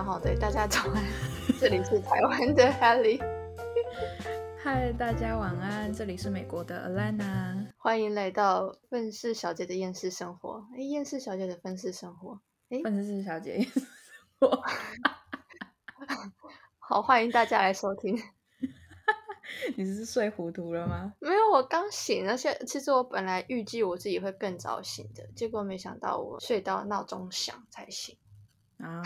样哈，对大家早安，这里是台湾的 Helly，嗨，大家晚安，这里是美国的 Alana，欢迎来到愤世小姐的厌世生活。哎，厌世小姐的愤世生活，哎愤世小姐厌世生活，好，欢迎大家来收听。你是睡糊涂了吗？没有，我刚醒，而且其实我本来预计我自己会更早醒的，结果没想到我睡到闹钟响才醒。啊，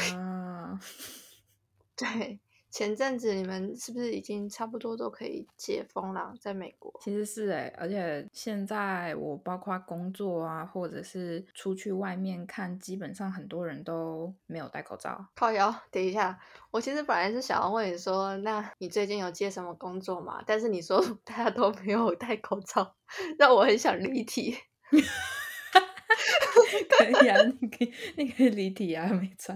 对。前阵子你们是不是已经差不多都可以解封了？在美国，其实是哎，而且现在我包括工作啊，或者是出去外面看，基本上很多人都没有戴口罩。靠腰，等一下，我其实本来是想要问你说，那你最近有接什么工作吗？但是你说 大家都没有戴口罩，让我很想离题。可以啊，你可以，你可以离题啊，没差。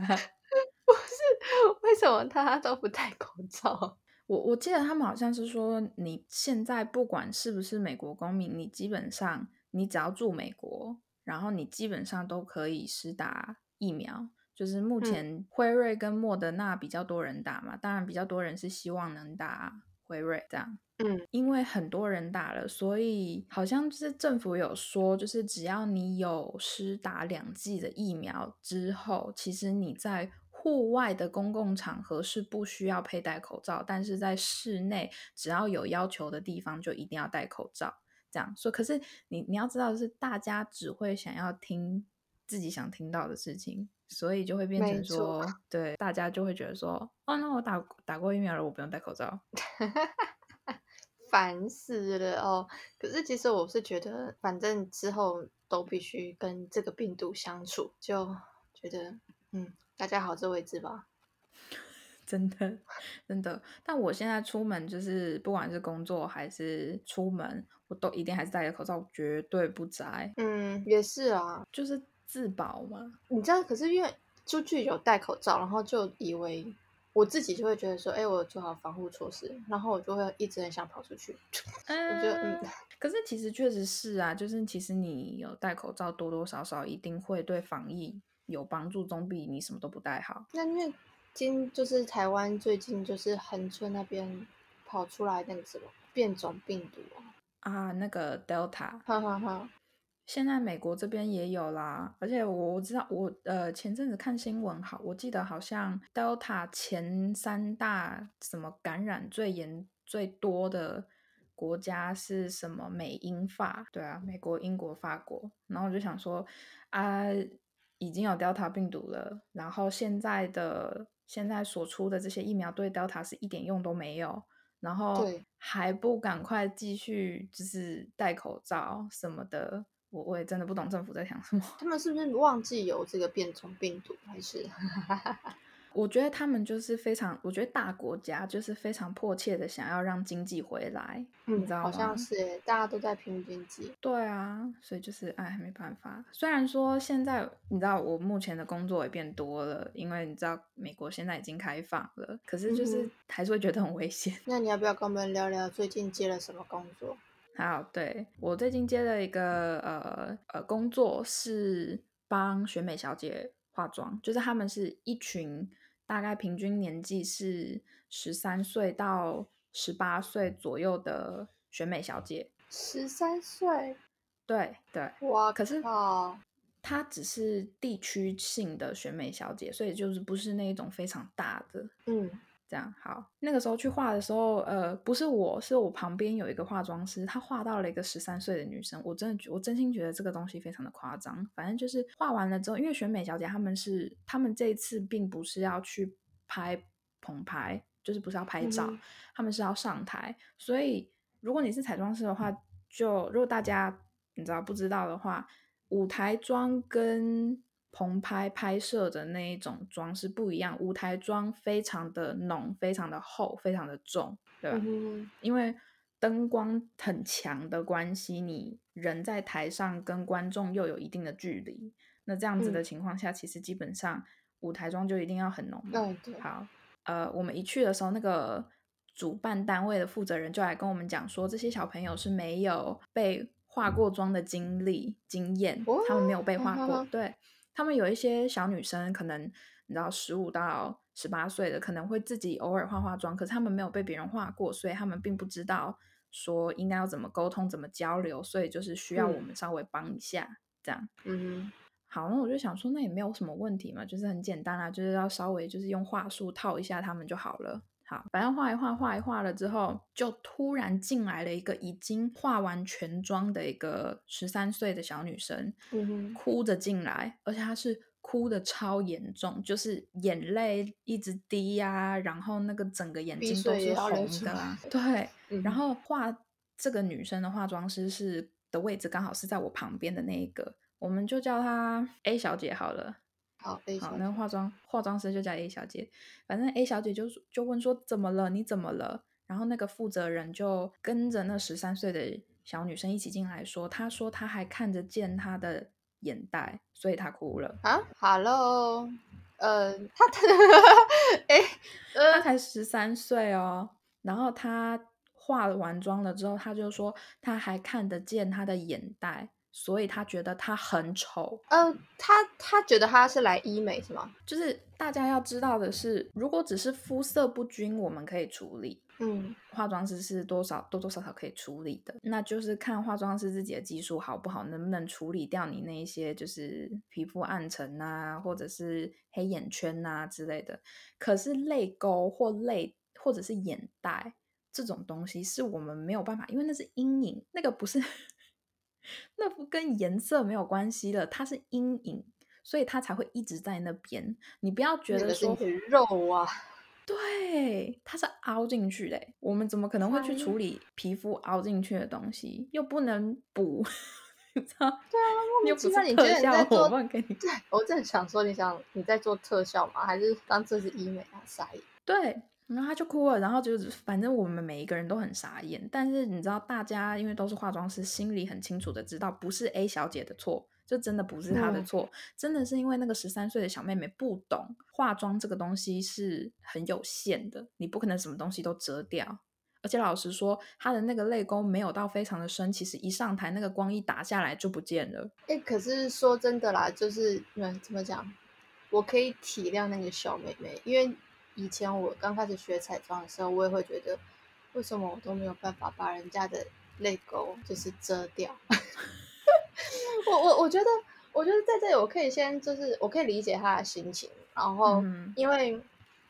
不是，为什么大家都不戴口罩？我我记得他们好像是说，你现在不管是不是美国公民，你基本上你只要住美国，然后你基本上都可以施打疫苗。就是目前辉瑞跟莫德纳比较多人打嘛，当然比较多人是希望能打辉瑞这样。嗯，因为很多人打了，所以好像就是政府有说，就是只要你有施打两剂的疫苗之后，其实你在户外的公共场合是不需要佩戴口罩，但是在室内只要有要求的地方就一定要戴口罩。这样说，可是你你要知道的是，大家只会想要听自己想听到的事情，所以就会变成说，对大家就会觉得说，哦，那我打打过疫苗了，我不用戴口罩。烦死了哦！可是其实我是觉得，反正之后都必须跟这个病毒相处，就觉得嗯，大家好自为之吧。真的，真的。但我现在出门，就是不管是工作还是出门，我都一定还是戴着口罩，绝对不摘。嗯，也是啊，就是自保嘛。你知道，可是因为出去有戴口罩，然后就以为。我自己就会觉得说，哎，我做好防护措施，然后我就会一直很想跑出去。我觉得，嗯，可是其实确实是啊，就是其实你有戴口罩，多多少少一定会对防疫有帮助，总比你什么都不带好。那因为今就是台湾最近就是恒春那边跑出来那个什么变种病毒啊，啊，那个 Delta，哈哈哈。现在美国这边也有啦，而且我我知道，我呃前阵子看新闻，好，我记得好像 Delta 前三大什么感染最严最多的国家是什么？美英法，对啊，美国、英国、法国。然后我就想说，啊，已经有 Delta 病毒了，然后现在的现在所出的这些疫苗对 Delta 是一点用都没有，然后还不赶快继续就是戴口罩什么的。我我也真的不懂政府在想什么，他们是不是忘记有这个变种病毒，还是？我觉得他们就是非常，我觉得大国家就是非常迫切的想要让经济回来，你知道吗？好像是，大家都在拼经济。对啊，所以就是哎，没办法。虽然说现在你知道我目前的工作也变多了，因为你知道美国现在已经开放了，可是就是还是会觉得很危险。那你要不要跟我们聊聊最近接了什么工作？好，对我最近接了一个呃呃工作，是帮选美小姐化妆，就是他们是一群大概平均年纪是十三岁到十八岁左右的选美小姐。十三岁？对对。哇，可是她只是地区性的选美小姐，所以就是不是那种非常大的。嗯。这样好，那个时候去画的时候，呃，不是我，是我旁边有一个化妆师，他画到了一个十三岁的女生，我真的觉，我真心觉得这个东西非常的夸张。反正就是画完了之后，因为选美小姐他们是，他们这一次并不是要去拍棚拍，就是不是要拍照，他们是要上台。所以如果你是彩妆师的话，就如果大家你知道不知道的话，舞台妆跟棚拍拍摄的那一种妆是不一样，舞台妆非常的浓，非常的厚，非常的重，对吧？因为灯光很强的关系，你人在台上跟观众又有一定的距离，那这样子的情况下，其实基本上舞台妆就一定要很浓。好，呃，我们一去的时候，那个主办单位的负责人就来跟我们讲说，这些小朋友是没有被化过妆的经历经验，他们没有被化过，对。他们有一些小女生，可能你知道十五到十八岁的，可能会自己偶尔化化妆，可是他们没有被别人化过，所以他们并不知道说应该要怎么沟通、怎么交流，所以就是需要我们稍微帮一下，这样。嗯。好，那我就想说，那也没有什么问题嘛，就是很简单啊，就是要稍微就是用话术套一下他们就好了。好，反正画一画，画一画了之后，就突然进来了一个已经化完全妆的一个十三岁的小女生，哭着进来，而且她是哭的超严重，就是眼泪一直滴呀，然后那个整个眼睛都是红的。对，然后画这个女生的化妆师是的位置刚好是在我旁边的那一个。我们就叫她 A 小姐好了。好好，那个化妆化妆师就叫 A 小姐。反正 A 小姐就就问说怎么了？你怎么了？然后那个负责人就跟着那十三岁的小女生一起进来，说，她说她还看得见她的眼袋，所以她哭了。啊，Hello，呃，她哎，她才十三岁哦。然后她化完妆了之后，她就说她还看得见她的眼袋。所以他觉得他很丑。呃，他他觉得他是来医美是吗？就是大家要知道的是，如果只是肤色不均，我们可以处理。嗯，化妆师是多少多多少少可以处理的，那就是看化妆师自己的技术好不好，能不能处理掉你那一些就是皮肤暗沉啊，或者是黑眼圈啊之类的。可是泪沟或泪或者是眼袋这种东西，是我们没有办法，因为那是阴影，那个不是。那不跟颜色没有关系了，它是阴影，所以它才会一直在那边。你不要觉得说肉啊，对，它是凹进去的。我们怎么可能会去处理皮肤凹进去的东西？又不能补，你知道？对啊，又不是特效，我问给你。对，我正想说，你想你在做特效吗？还是当这是医美啊？啥。对。然后他就哭了，然后就是反正我们每一个人都很傻眼，但是你知道，大家因为都是化妆师，心里很清楚的知道，不是 A 小姐的错，就真的不是她的错，真的是因为那个十三岁的小妹妹不懂化妆这个东西是很有限的，你不可能什么东西都遮掉，而且老实说，她的那个泪沟没有到非常的深，其实一上台那个光一打下来就不见了。哎，可是说真的啦，就是嗯，怎么讲，我可以体谅那个小妹妹，因为。以前我刚开始学彩妆的时候，我也会觉得，为什么我都没有办法把人家的泪沟就是遮掉？我我我觉得，我觉得在这里我可以先就是我可以理解他的心情。然后，因为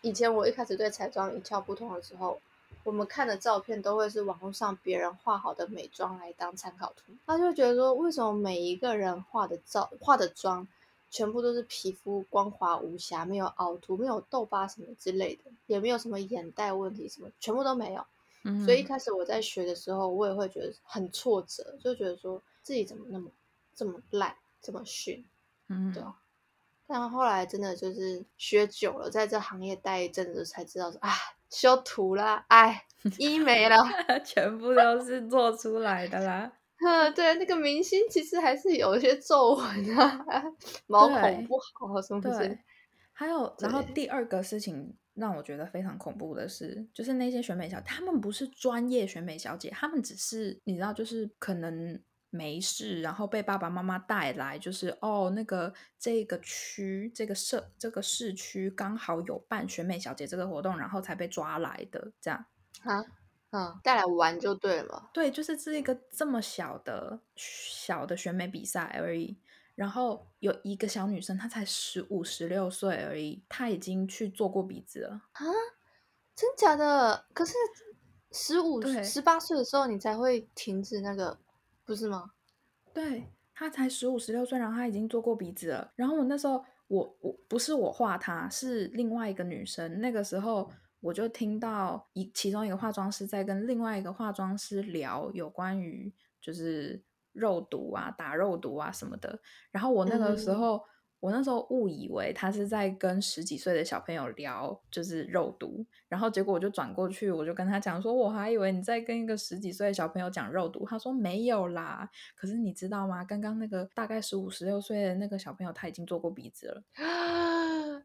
以前我一开始对彩妆一窍不通的时候，我们看的照片都会是网络上别人画好的美妆来当参考图，他就觉得说，为什么每一个人画的照化的妆？全部都是皮肤光滑无瑕，没有凹凸，没有痘疤什么之类的，也没有什么眼袋问题，什么全部都没有。所以一开始我在学的时候，我也会觉得很挫折，就觉得说自己怎么那么这么烂，这么逊，嗯，对。但后来真的就是学久了，在这行业待一阵子，才知道说啊，修图啦，哎，医美了，全部都是做出来的啦。嗯，对，那个明星其实还是有一些皱纹啊，毛孔不好什么的。还有，然后第二个事情让我觉得非常恐怖的是，就是那些选美小，他们不是专业选美小姐，他们只是你知道，就是可能没事，然后被爸爸妈妈带来，就是哦，那个这个区这个社这个市区刚好有办选美小姐这个活动，然后才被抓来的这样啊。嗯，带来玩就对了。对，就是这一个这么小的小的选美比赛而已。然后有一个小女生，她才十五、十六岁而已，她已经去做过鼻子了啊？真假的？可是十五、十八岁的时候，你才会停止那个，不是吗？对，她才十五、十六岁，然后她已经做过鼻子了。然后我那时候，我我不是我画她，是另外一个女生，那个时候。我就听到一其中一个化妆师在跟另外一个化妆师聊有关于就是肉毒啊、打肉毒啊什么的。然后我那个时候，我那时候误以为他是在跟十几岁的小朋友聊就是肉毒，然后结果我就转过去，我就跟他讲说，我还以为你在跟一个十几岁的小朋友讲肉毒。他说没有啦，可是你知道吗？刚刚那个大概十五、十六岁的那个小朋友他已经做过鼻子了。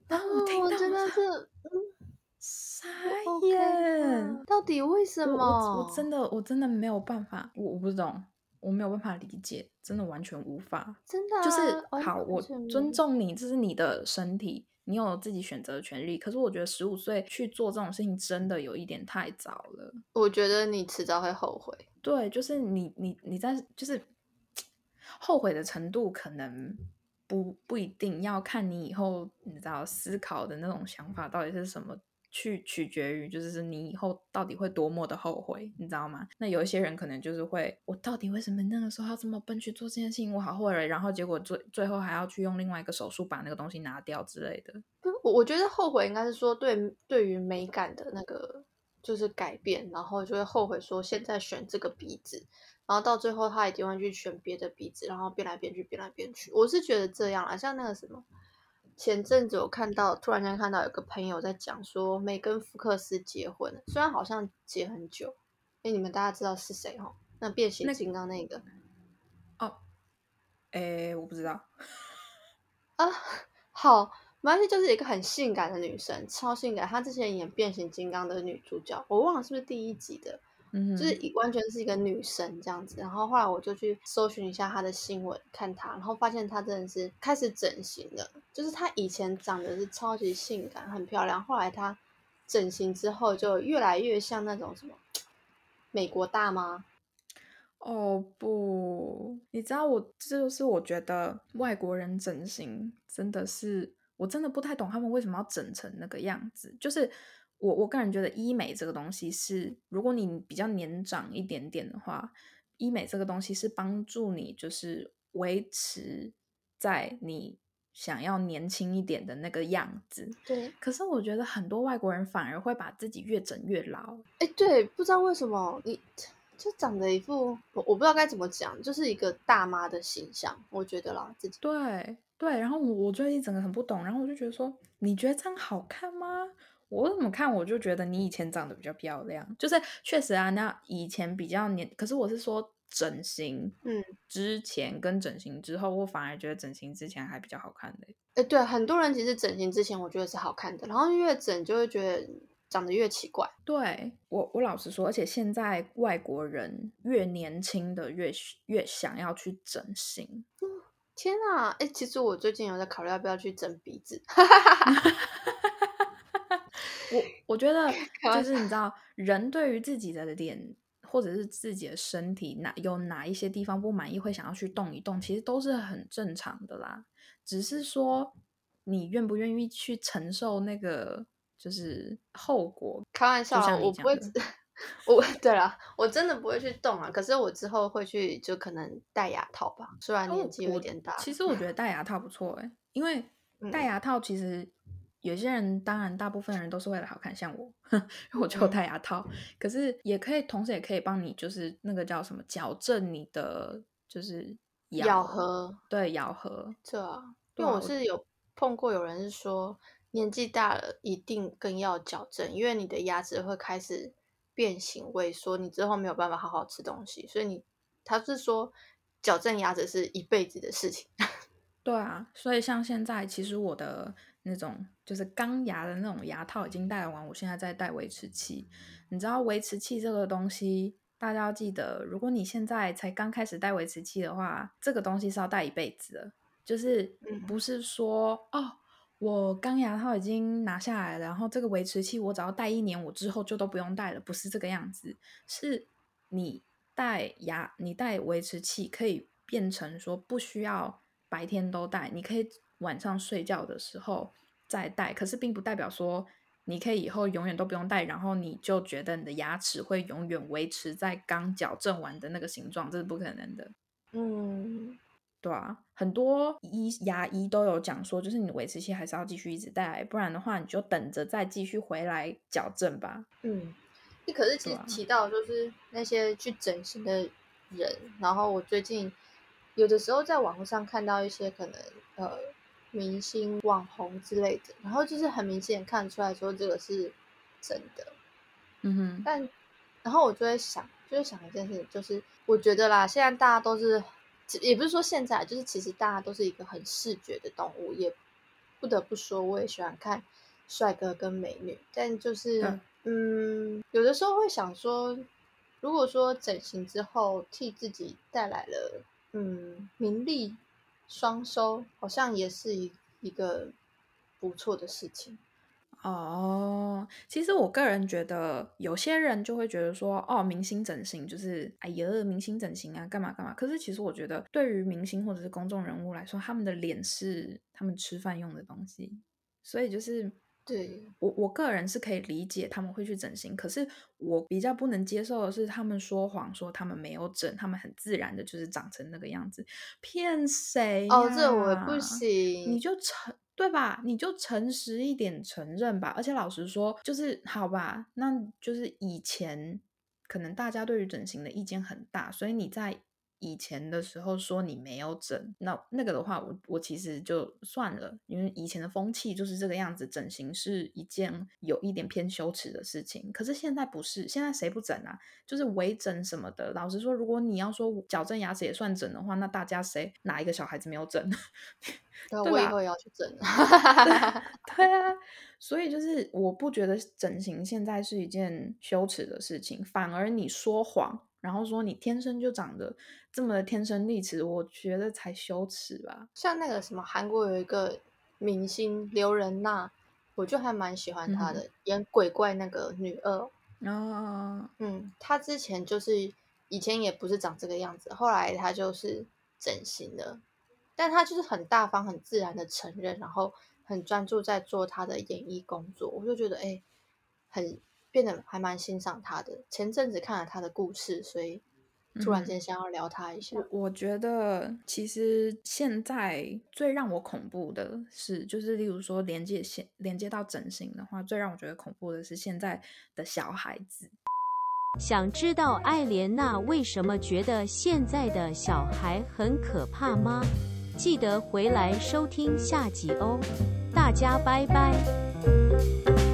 然后我听到真的是。傻眼！到底为什么？我真的我真的没有办法，我我不懂，我没有办法理解，真的完全无法。真的就是好，我尊重你，这是你的身体，你有自己选择的权利。可是我觉得十五岁去做这种事情真的有一点太早了。我觉得你迟早会后悔。对，就是你你你在就是后悔的程度可能不不一定要看你以后你知道思考的那种想法到底是什么。去取决于，就是你以后到底会多么的后悔，你知道吗？那有一些人可能就是会，我到底为什么那个时候要这么笨去做这件事情？我好后悔，然后结果最最后还要去用另外一个手术把那个东西拿掉之类的。我我觉得后悔应该是说对对于美感的那个就是改变，然后就会后悔说现在选这个鼻子，然后到最后他一定会去选别的鼻子，然后变来变去，变来变去。我是觉得这样啊，像那个什么。前阵子我看到，突然间看到有个朋友在讲说，梅根福克斯结婚了，虽然好像结很久。哎，你们大家知道是谁哈？那变形金刚那个？哦，哎，我不知道。啊，好，没关系，就是一个很性感的女生，超性感。她之前演变形金刚的女主角，我忘了是不是第一集的。就是完全是一个女神这样子，然后后来我就去搜寻一下她的新闻，看她，然后发现她真的是开始整形了。就是她以前长得是超级性感、很漂亮，后来她整形之后就越来越像那种什么美国大妈。哦不，你知道我这就是我觉得外国人整形真的是，我真的不太懂他们为什么要整成那个样子，就是。我我个人觉得医美这个东西是，如果你比较年长一点点的话，医美这个东西是帮助你就是维持在你想要年轻一点的那个样子。对。可是我觉得很多外国人反而会把自己越整越老。哎，对，不知道为什么你就长得一副我我不知道该怎么讲，就是一个大妈的形象，我觉得啦自己。对对，然后我我就一整个很不懂，然后我就觉得说，你觉得这样好看吗？我怎么看我就觉得你以前长得比较漂亮，就是确实啊，那以前比较年，可是我是说整形，嗯，之前跟整形之后，我反而觉得整形之前还比较好看的。哎，对，很多人其实整形之前我觉得是好看的，然后越整就会觉得长得越奇怪。对我，我老实说，而且现在外国人越年轻的越越想要去整形。天啊，哎，其实我最近有在考虑要不要去整鼻子。我我觉得 就是你知道，人对于自己的脸或者是自己的身体哪有哪一些地方不满意，会想要去动一动，其实都是很正常的啦。只是说你愿不愿意去承受那个就是后果？开玩笑，我不会。我对了，我真的不会去动啊。可是我之后会去，就可能戴牙套吧。虽然年纪有点大，其实我觉得戴牙套不错哎，因为 戴牙套其实。有些人当然，大部分人都是为了好看，像我，我就戴牙套。可是也可以，同时也可以帮你，就是那个叫什么，矫正你的就是咬合。对，咬合。这啊，因为我是有碰过有人是说，年纪大了一定更要矫正，因为你的牙齿会开始变形萎缩，你之后没有办法好好吃东西。所以你他是说，矫正牙齿是一辈子的事情。对啊，所以像现在，其实我的。那种就是钢牙的那种牙套已经戴完，我现在在戴维持器。你知道维持器这个东西，大家要记得，如果你现在才刚开始戴维持器的话，这个东西是要戴一辈子的。就是不是说哦，我钢牙套已经拿下来了，然后这个维持器我只要戴一年，我之后就都不用戴了，不是这个样子。是你戴牙，你戴维持器可以变成说不需要白天都戴，你可以。晚上睡觉的时候再戴，可是并不代表说你可以以后永远都不用戴，然后你就觉得你的牙齿会永远维持在刚矫正完的那个形状，这是不可能的。嗯，对啊，很多医牙医都有讲说，就是你维持器还是要继续一直戴，不然的话你就等着再继续回来矫正吧。嗯，你可是其实提到就是那些去整形的人，然后我最近有的时候在网络上看到一些可能呃。明星、网红之类的，然后就是很明显看出来说这个是真的，嗯哼。但然后我就会想，就是想一件事情，就是我觉得啦，现在大家都是，也不是说现在，就是其实大家都是一个很视觉的动物，也不得不说，我也喜欢看帅哥跟美女，但就是嗯，有的时候会想说，如果说整形之后替自己带来了嗯名利。双收好像也是一一个不错的事情。哦，其实我个人觉得，有些人就会觉得说，哦，明星整形就是，哎呀，明星整形啊，干嘛干嘛。可是其实我觉得，对于明星或者是公众人物来说，他们的脸是他们吃饭用的东西，所以就是，对我我个人是可以理解他们会去整形。可是我比较不能接受的是，他们说谎说他们没有整，他们很自然的就是长成那个样子，骗谁？哦，这我不行，你就成。对吧？你就诚实一点承认吧。而且老实说，就是好吧，那就是以前可能大家对于整形的意见很大，所以你在。以前的时候说你没有整，那那个的话，我我其实就算了，因为以前的风气就是这个样子，整形是一件有一点偏羞耻的事情。可是现在不是，现在谁不整啊？就是微整什么的。老实说，如果你要说矫正牙齿也算整的话，那大家谁哪一个小孩子没有整？对，我以后也要去整。对啊，所以就是我不觉得整形现在是一件羞耻的事情，反而你说谎。然后说你天生就长得这么的天生丽质，我觉得才羞耻吧。像那个什么韩国有一个明星刘仁娜，我就还蛮喜欢她的，演鬼怪那个女二。哦，嗯，她之前就是以前也不是长这个样子，后来她就是整形的，但她就是很大方、很自然的承认，然后很专注在做她的演艺工作，我就觉得哎，很。变得还蛮欣赏他的。前阵子看了他的故事，所以突然间想要聊他一下。我觉得其实现在最让我恐怖的是，就是例如说连接线连接到整形的话，最让我觉得恐怖的是现在的小孩子。想知道艾莲娜为什么觉得现在的小孩很可怕吗？记得回来收听下集哦。大家拜拜。